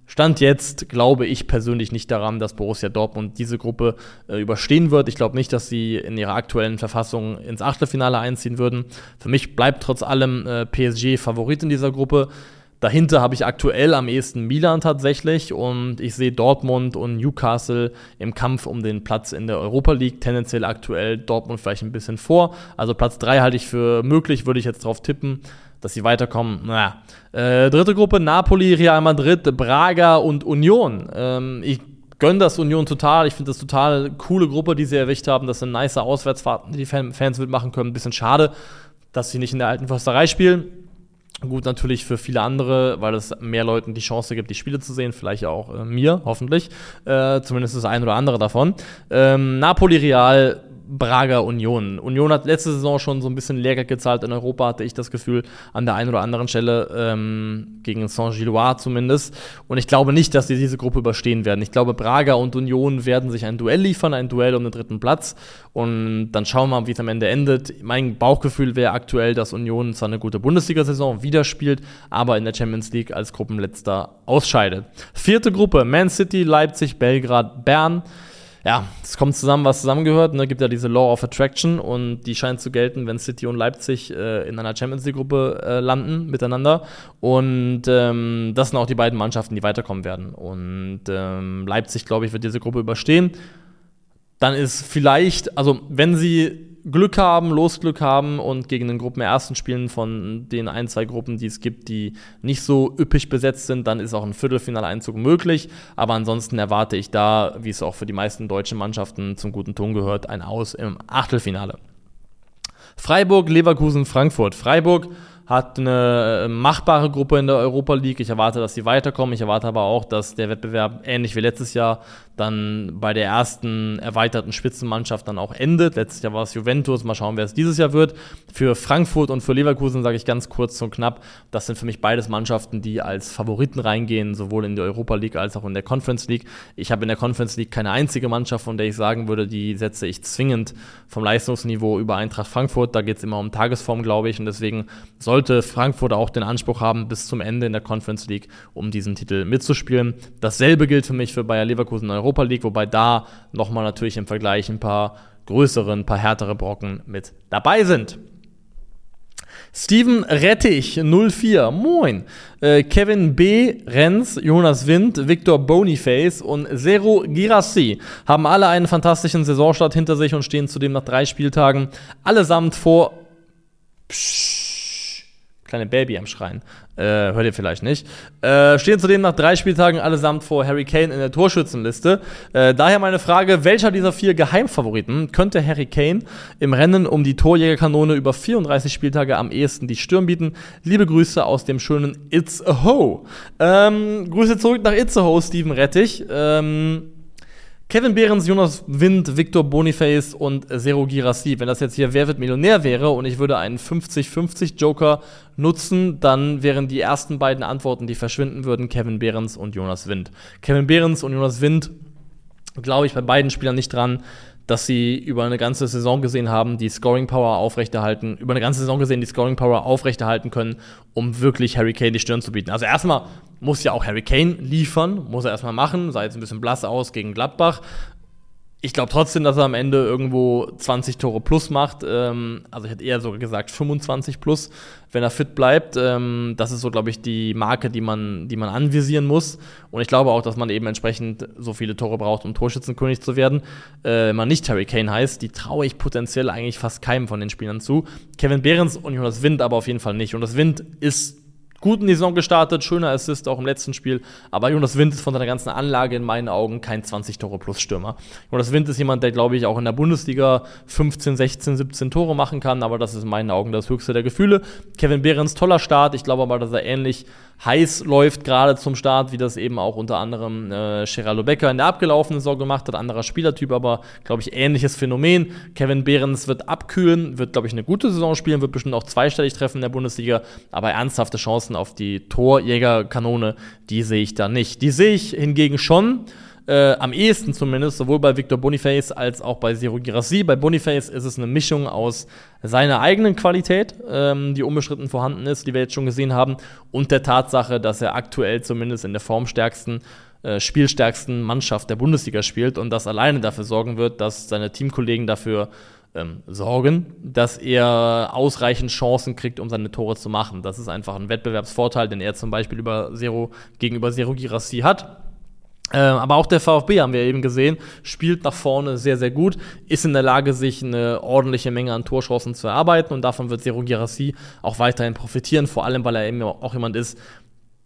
Stand jetzt glaube ich persönlich nicht daran, dass Borussia Dortmund diese Gruppe äh, überstehen wird. Ich glaube nicht, dass sie in ihrer aktuellen Verfassung ins Achtelfinale einziehen würden. Für mich bleibt trotz allem äh, PSG Favorit in dieser Gruppe. Dahinter habe ich aktuell am ehesten Milan tatsächlich und ich sehe Dortmund und Newcastle im Kampf um den Platz in der Europa League. Tendenziell aktuell Dortmund vielleicht ein bisschen vor. Also Platz 3 halte ich für möglich, würde ich jetzt drauf tippen, dass sie weiterkommen. Naja. Äh, dritte Gruppe, Napoli, Real Madrid, Braga und Union. Ähm, ich gönne das Union total. Ich finde das total coole Gruppe, die sie erwischt haben. Das sind nice Auswärtsfahrten, die die Fans mitmachen können. Ein bisschen schade, dass sie nicht in der alten Försterei spielen. Gut, natürlich für viele andere, weil es mehr Leuten die Chance gibt, die Spiele zu sehen, vielleicht auch äh, mir, hoffentlich. Äh, zumindest das ein oder andere davon. Ähm, Napoli Real Braga Union. Union hat letzte Saison schon so ein bisschen Lehrgeld gezahlt in Europa, hatte ich das Gefühl, an der einen oder anderen Stelle ähm, gegen Saint-Gilloise zumindest. Und ich glaube nicht, dass sie diese Gruppe überstehen werden. Ich glaube, Braga und Union werden sich ein Duell liefern, ein Duell um den dritten Platz. Und dann schauen wir mal, wie es am Ende endet. Mein Bauchgefühl wäre aktuell, dass Union zwar eine gute Bundesliga-Saison wieder spielt, aber in der Champions League als Gruppenletzter ausscheidet. Vierte Gruppe, Man City, Leipzig, Belgrad, Bern ja, es kommt zusammen, was zusammengehört. Ne? Gibt ja diese Law of Attraction und die scheint zu gelten, wenn City und Leipzig äh, in einer Champions League-Gruppe äh, landen miteinander. Und ähm, das sind auch die beiden Mannschaften, die weiterkommen werden. Und ähm, Leipzig, glaube ich, wird diese Gruppe überstehen. Dann ist vielleicht, also wenn sie Glück haben, Losglück haben und gegen den Gruppenersten spielen von den ein, zwei Gruppen, die es gibt, die nicht so üppig besetzt sind, dann ist auch ein Viertelfinaleinzug möglich. Aber ansonsten erwarte ich da, wie es auch für die meisten deutschen Mannschaften zum guten Ton gehört, ein Aus im Achtelfinale. Freiburg, Leverkusen, Frankfurt. Freiburg hat eine äh, machbare Gruppe in der Europa League. Ich erwarte, dass sie weiterkommen. Ich erwarte aber auch, dass der Wettbewerb ähnlich wie letztes Jahr dann bei der ersten erweiterten Spitzenmannschaft dann auch endet. Letztes Jahr war es Juventus, mal schauen, wer es dieses Jahr wird. Für Frankfurt und für Leverkusen sage ich ganz kurz und knapp, das sind für mich beides Mannschaften, die als Favoriten reingehen, sowohl in der Europa League als auch in der Conference League. Ich habe in der Conference League keine einzige Mannschaft, von der ich sagen würde, die setze ich zwingend vom Leistungsniveau über Eintracht Frankfurt. Da geht es immer um Tagesform, glaube ich, und deswegen sollte Frankfurt auch den Anspruch haben, bis zum Ende in der Conference League um diesen Titel mitzuspielen. Dasselbe gilt für mich für Bayer Leverkusen in Europa Europa League, wobei da nochmal natürlich im Vergleich ein paar größere, ein paar härtere Brocken mit dabei sind. Steven Rettich 04, moin. Äh, Kevin B. Renz, Jonas Wind, Victor Boniface und Zero Girassi haben alle einen fantastischen Saisonstart hinter sich und stehen zudem nach drei Spieltagen allesamt vor. Psch kleine Baby am Schreien. Äh, hört ihr vielleicht nicht. Äh, stehen zudem nach drei Spieltagen allesamt vor Harry Kane in der Torschützenliste. Äh, daher meine Frage: Welcher dieser vier Geheimfavoriten könnte Harry Kane im Rennen um die Torjägerkanone über 34 Spieltage am ehesten die Stirn bieten? Liebe Grüße aus dem schönen It's Ho. Ähm, Grüße zurück nach It's a Ho, Steven Rettich. Ähm, Kevin Behrens, Jonas Wind, Victor Boniface und Zero Girassi. Wenn das jetzt hier Wer wird Millionär wäre und ich würde einen 50-50 Joker nutzen, dann wären die ersten beiden Antworten, die verschwinden würden, Kevin Behrens und Jonas Wind. Kevin Behrens und Jonas Wind glaube ich bei beiden Spielern nicht dran dass sie über eine ganze Saison gesehen haben, die Scoring Power aufrechterhalten, über eine ganze Saison gesehen die Scoring Power aufrechterhalten können, um wirklich Harry Kane die Stirn zu bieten. Also erstmal muss ja auch Harry Kane liefern, muss er erstmal machen, sah jetzt ein bisschen blass aus gegen Gladbach, ich glaube trotzdem, dass er am Ende irgendwo 20 Tore plus macht. Ähm, also ich hätte eher sogar gesagt 25 plus, wenn er fit bleibt. Ähm, das ist so, glaube ich, die Marke, die man, die man anvisieren muss. Und ich glaube auch, dass man eben entsprechend so viele Tore braucht, um Torschützenkönig zu werden. Äh, wenn man nicht Harry Kane heißt, die traue ich potenziell eigentlich fast keinem von den Spielern zu. Kevin Behrens und Jonas Wind aber auf jeden Fall nicht. Und das Wind ist gut in die Saison gestartet, schöner Assist auch im letzten Spiel. Aber Jonas Wind ist von seiner ganzen Anlage in meinen Augen kein 20-Tore-Plus-Stürmer. Jonas Wind ist jemand, der, glaube ich, auch in der Bundesliga 15, 16, 17 Tore machen kann, aber das ist in meinen Augen das höchste der Gefühle. Kevin Behrens, toller Start. Ich glaube aber, dass er ähnlich heiß läuft gerade zum Start, wie das eben auch unter anderem äh, Geraldo Becker in der abgelaufenen Saison gemacht hat. Anderer Spielertyp, aber, glaube ich, ähnliches Phänomen. Kevin Behrens wird abkühlen, wird, glaube ich, eine gute Saison spielen, wird bestimmt auch zweistellig treffen in der Bundesliga, aber ernsthafte Chancen auf die Torjägerkanone, die sehe ich da nicht. Die sehe ich hingegen schon. Äh, am ehesten zumindest, sowohl bei Victor Boniface als auch bei Zero Girassi. Bei Boniface ist es eine Mischung aus seiner eigenen Qualität, ähm, die unbestritten vorhanden ist, die wir jetzt schon gesehen haben, und der Tatsache, dass er aktuell zumindest in der formstärksten äh, spielstärksten Mannschaft der Bundesliga spielt und das alleine dafür sorgen wird, dass seine Teamkollegen dafür ähm, sorgen, dass er ausreichend Chancen kriegt, um seine Tore zu machen. Das ist einfach ein Wettbewerbsvorteil, den er zum Beispiel über Zero, gegenüber Zero Girassi hat. Ähm, aber auch der VfB, haben wir eben gesehen, spielt nach vorne sehr, sehr gut, ist in der Lage, sich eine ordentliche Menge an Torchancen zu erarbeiten und davon wird Zero Girassi auch weiterhin profitieren, vor allem, weil er eben auch jemand ist,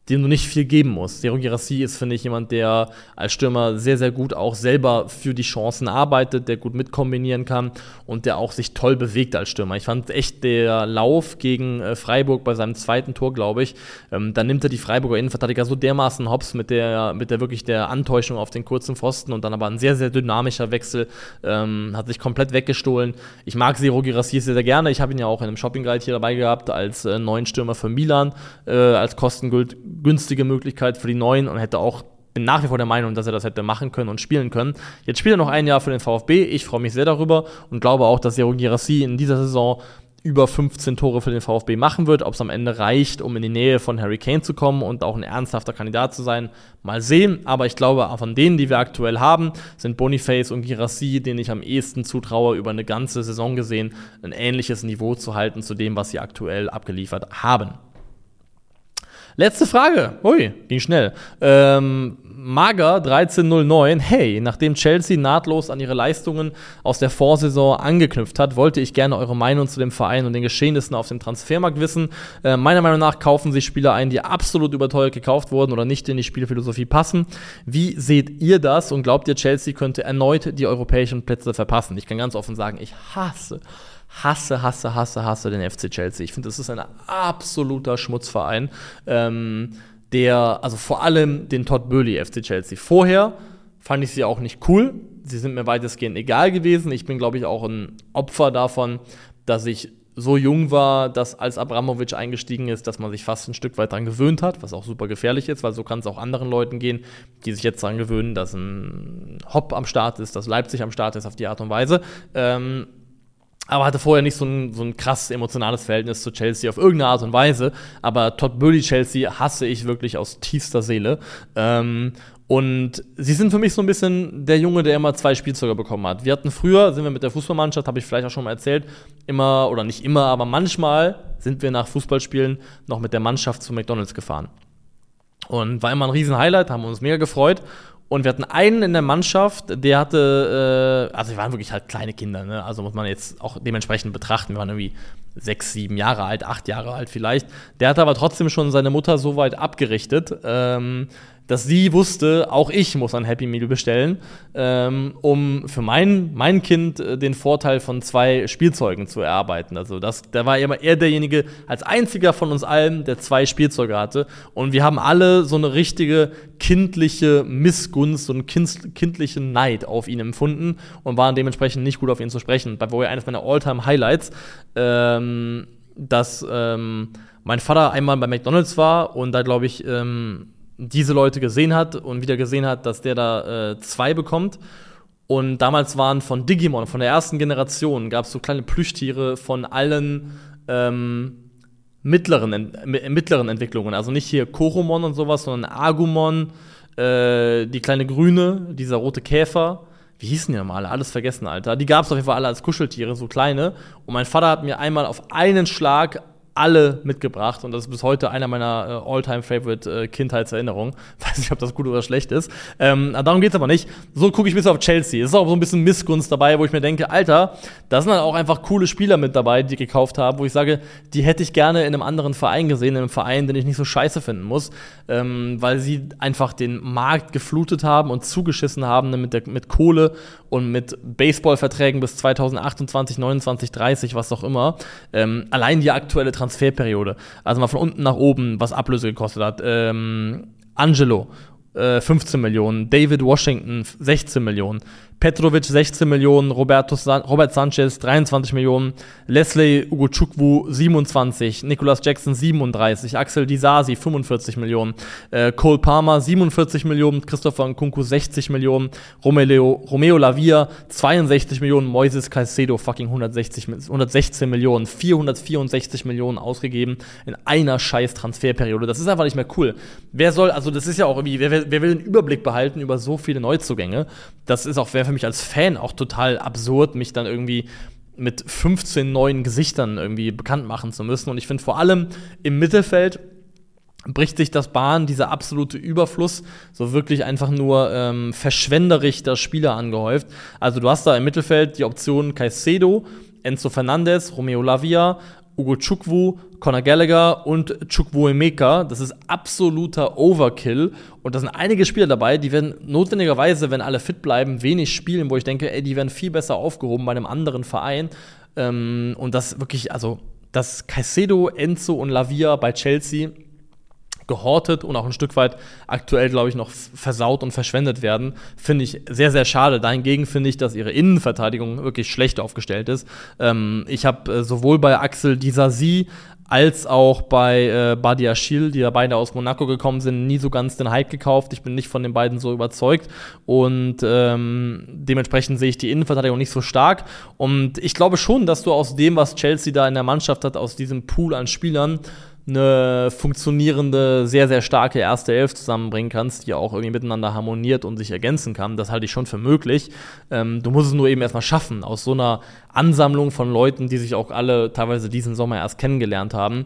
dem du nicht viel geben musst. Seru Girassi ist, finde ich, jemand, der als Stürmer sehr, sehr gut auch selber für die Chancen arbeitet, der gut mitkombinieren kann und der auch sich toll bewegt als Stürmer. Ich fand echt der Lauf gegen äh, Freiburg bei seinem zweiten Tor, glaube ich, ähm, da nimmt er die Freiburger Innenverteidiger so dermaßen hops mit der, mit der wirklich der Antäuschung auf den kurzen Pfosten und dann aber ein sehr, sehr dynamischer Wechsel, ähm, hat sich komplett weggestohlen. Ich mag Seru Girassi sehr, sehr gerne. Ich habe ihn ja auch in einem Shopping Guide hier dabei gehabt als äh, neuen Stürmer für Milan, äh, als kostengünstig günstige Möglichkeit für die Neuen und hätte auch bin nach wie vor der Meinung, dass er das hätte machen können und spielen können. Jetzt spielt er noch ein Jahr für den VfB. Ich freue mich sehr darüber und glaube auch, dass Jero Girassi in dieser Saison über 15 Tore für den VfB machen wird. Ob es am Ende reicht, um in die Nähe von Harry Kane zu kommen und auch ein ernsthafter Kandidat zu sein, mal sehen. Aber ich glaube, von denen, die wir aktuell haben, sind Boniface und Girassi, denen ich am ehesten zutraue, über eine ganze Saison gesehen, ein ähnliches Niveau zu halten zu dem, was sie aktuell abgeliefert haben. Letzte Frage. Ui, ging schnell. Ähm, Mager 1309. Hey, nachdem Chelsea nahtlos an ihre Leistungen aus der Vorsaison angeknüpft hat, wollte ich gerne eure Meinung zu dem Verein und den Geschehnissen auf dem Transfermarkt wissen. Äh, meiner Meinung nach kaufen sich Spieler ein, die absolut überteuert gekauft wurden oder nicht in die Spielphilosophie passen. Wie seht ihr das und glaubt ihr, Chelsea könnte erneut die europäischen Plätze verpassen? Ich kann ganz offen sagen, ich hasse hasse, hasse, hasse, hasse den FC Chelsea. Ich finde, das ist ein absoluter Schmutzverein, ähm, der, also vor allem den Todd Böhli FC Chelsea. Vorher fand ich sie auch nicht cool. Sie sind mir weitestgehend egal gewesen. Ich bin, glaube ich, auch ein Opfer davon, dass ich so jung war, dass als Abramovic eingestiegen ist, dass man sich fast ein Stück weit daran gewöhnt hat, was auch super gefährlich ist, weil so kann es auch anderen Leuten gehen, die sich jetzt daran gewöhnen, dass ein Hopp am Start ist, dass Leipzig am Start ist auf die Art und Weise. Ähm, aber hatte vorher nicht so ein, so ein krass emotionales Verhältnis zu Chelsea auf irgendeine Art und Weise. Aber Todd Burley Chelsea hasse ich wirklich aus tiefster Seele. Ähm, und sie sind für mich so ein bisschen der Junge, der immer zwei Spielzeuge bekommen hat. Wir hatten früher, sind wir mit der Fußballmannschaft, habe ich vielleicht auch schon mal erzählt, immer, oder nicht immer, aber manchmal sind wir nach Fußballspielen noch mit der Mannschaft zu McDonalds gefahren. Und war immer ein riesen Highlight, haben uns mega gefreut. Und wir hatten einen in der Mannschaft, der hatte, äh, also wir waren wirklich halt kleine Kinder, ne? also muss man jetzt auch dementsprechend betrachten. Wir waren irgendwie sechs, sieben Jahre alt, acht Jahre alt vielleicht. Der hatte aber trotzdem schon seine Mutter so weit abgerichtet, ähm, dass sie wusste, auch ich muss ein Happy Meal bestellen, ähm, um für mein, mein Kind äh, den Vorteil von zwei Spielzeugen zu erarbeiten. Also das, der war immer er derjenige als einziger von uns allen, der zwei Spielzeuge hatte. Und wir haben alle so eine richtige kindliche Missgunst, so einen kind, kindlichen Neid auf ihn empfunden und waren dementsprechend nicht gut auf ihn zu sprechen. Bei wo eines meiner Alltime Highlights, ähm, dass ähm, mein Vater einmal bei McDonalds war und da glaube ich ähm, diese Leute gesehen hat und wieder gesehen hat, dass der da äh, zwei bekommt. Und damals waren von Digimon, von der ersten Generation, gab es so kleine Plüschtiere von allen ähm, mittleren, äh, mittleren Entwicklungen. Also nicht hier Koromon und sowas, sondern Agumon, äh, die kleine Grüne, dieser rote Käfer. Wie hießen die nochmal? Alles vergessen, Alter. Die gab es auf jeden Fall alle als Kuscheltiere, so kleine. Und mein Vater hat mir einmal auf einen Schlag alle mitgebracht und das ist bis heute einer meiner äh, all-time-favorite äh, Kindheitserinnerungen. Weiß nicht, ob das gut oder schlecht ist. Ähm, darum geht's aber nicht. So gucke ich bis auf Chelsea. Es ist auch so ein bisschen Missgunst dabei, wo ich mir denke, Alter, da sind dann auch einfach coole Spieler mit dabei, die gekauft habe, wo ich sage, die hätte ich gerne in einem anderen Verein gesehen, in einem Verein, den ich nicht so scheiße finden muss, ähm, weil sie einfach den Markt geflutet haben und zugeschissen haben mit, der, mit Kohle und mit Baseballverträgen bis 2028, 29, 30, was auch immer. Ähm, allein die aktuelle Transferperiode, also mal von unten nach oben, was Ablöse gekostet hat. Ähm, Angelo, 15 äh, Millionen, David Washington 16 Millionen, Petrovic 16 Millionen, Roberto San Robert Sanchez 23 Millionen, Leslie Ugochukwu 27, Nicolas Jackson 37, Axel Disasi 45 Millionen, äh, Cole Palmer 47 Millionen, Christopher Nkunku 60 Millionen, Romeo, Romeo Lavia 62 Millionen, Moises Caicedo fucking 160, 116 Millionen, 464 Millionen ausgegeben in einer scheiß Transferperiode. Das ist einfach nicht mehr cool. Wer soll, also das ist ja auch irgendwie, wer, wer will den Überblick behalten über so viele Neuzugänge? Das ist auch, wer für mich als Fan auch total absurd, mich dann irgendwie mit 15 neuen Gesichtern irgendwie bekannt machen zu müssen. Und ich finde vor allem im Mittelfeld bricht sich das Bahn, dieser absolute Überfluss, so wirklich einfach nur ähm, verschwenderisch der Spieler angehäuft. Also du hast da im Mittelfeld die Option Caicedo, Enzo Fernandez, Romeo Lavia, Ugo Chukwu, Conor Gallagher und Chukwuemeka. Das ist absoluter Overkill. Und da sind einige Spieler dabei, die werden notwendigerweise, wenn alle fit bleiben, wenig spielen, wo ich denke, ey, die werden viel besser aufgehoben bei einem anderen Verein. Ähm, und das wirklich, also, dass Caicedo, Enzo und Lavia bei Chelsea gehortet und auch ein Stück weit aktuell, glaube ich, noch versaut und verschwendet werden, finde ich sehr, sehr schade. Dahingegen finde ich, dass ihre Innenverteidigung wirklich schlecht aufgestellt ist. Ähm, ich habe äh, sowohl bei Axel Disasi als auch bei äh, Badiachil, die ja beide aus Monaco gekommen sind, nie so ganz den Hype gekauft. Ich bin nicht von den beiden so überzeugt und ähm, dementsprechend sehe ich die Innenverteidigung nicht so stark. Und ich glaube schon, dass du aus dem, was Chelsea da in der Mannschaft hat, aus diesem Pool an Spielern, eine funktionierende, sehr, sehr starke erste Elf zusammenbringen kannst, die auch irgendwie miteinander harmoniert und sich ergänzen kann. Das halte ich schon für möglich. Ähm, du musst es nur eben erstmal schaffen, aus so einer Ansammlung von Leuten, die sich auch alle teilweise diesen Sommer erst kennengelernt haben,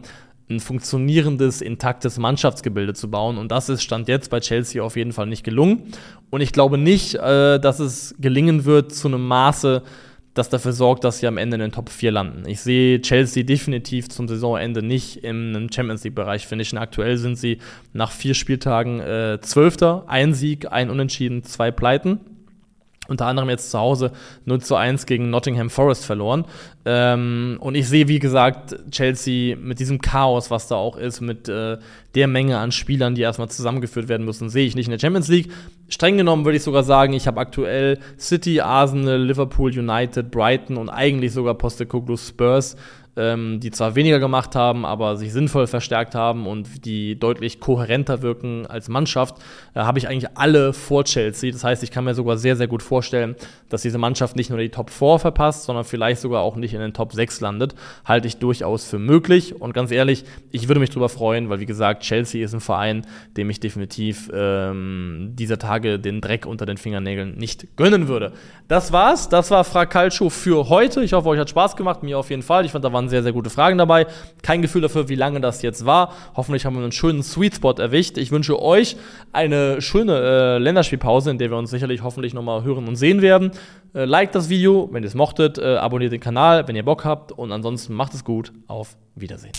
ein funktionierendes, intaktes Mannschaftsgebilde zu bauen. Und das ist Stand jetzt bei Chelsea auf jeden Fall nicht gelungen. Und ich glaube nicht, äh, dass es gelingen wird zu einem Maße, das dafür sorgt, dass sie am Ende in den Top 4 landen. Ich sehe Chelsea definitiv zum Saisonende nicht im Champions League-Bereich finishen. Aktuell sind sie nach vier Spieltagen äh, Zwölfter, ein Sieg, ein Unentschieden, zwei Pleiten. Unter anderem jetzt zu Hause 0 zu 1 gegen Nottingham Forest verloren. Ähm, und ich sehe, wie gesagt, Chelsea mit diesem Chaos, was da auch ist, mit äh, der Menge an Spielern, die erstmal zusammengeführt werden müssen, sehe ich nicht in der Champions League. Streng genommen würde ich sogar sagen, ich habe aktuell City, Arsenal, Liverpool, United, Brighton und eigentlich sogar Postecoglou Spurs ähm, die zwar weniger gemacht haben, aber sich sinnvoll verstärkt haben und die deutlich kohärenter wirken als Mannschaft, äh, habe ich eigentlich alle vor Chelsea. Das heißt, ich kann mir sogar sehr, sehr gut vorstellen, dass diese Mannschaft nicht nur die Top 4 verpasst, sondern vielleicht sogar auch nicht in den Top 6 landet. Halte ich durchaus für möglich. Und ganz ehrlich, ich würde mich darüber freuen, weil wie gesagt, Chelsea ist ein Verein, dem ich definitiv ähm, dieser Tage den Dreck unter den Fingernägeln nicht gönnen würde. Das war's. Das war Fra Calcio für heute. Ich hoffe, euch hat Spaß gemacht. Mir auf jeden Fall. Ich fand, da waren sehr, sehr gute Fragen dabei. Kein Gefühl dafür, wie lange das jetzt war. Hoffentlich haben wir einen schönen Sweet Spot erwischt. Ich wünsche euch eine schöne äh, Länderspielpause, in der wir uns sicherlich hoffentlich nochmal hören und sehen werden. Äh, liked das Video, wenn ihr es mochtet. Äh, abonniert den Kanal, wenn ihr Bock habt. Und ansonsten macht es gut. Auf Wiedersehen.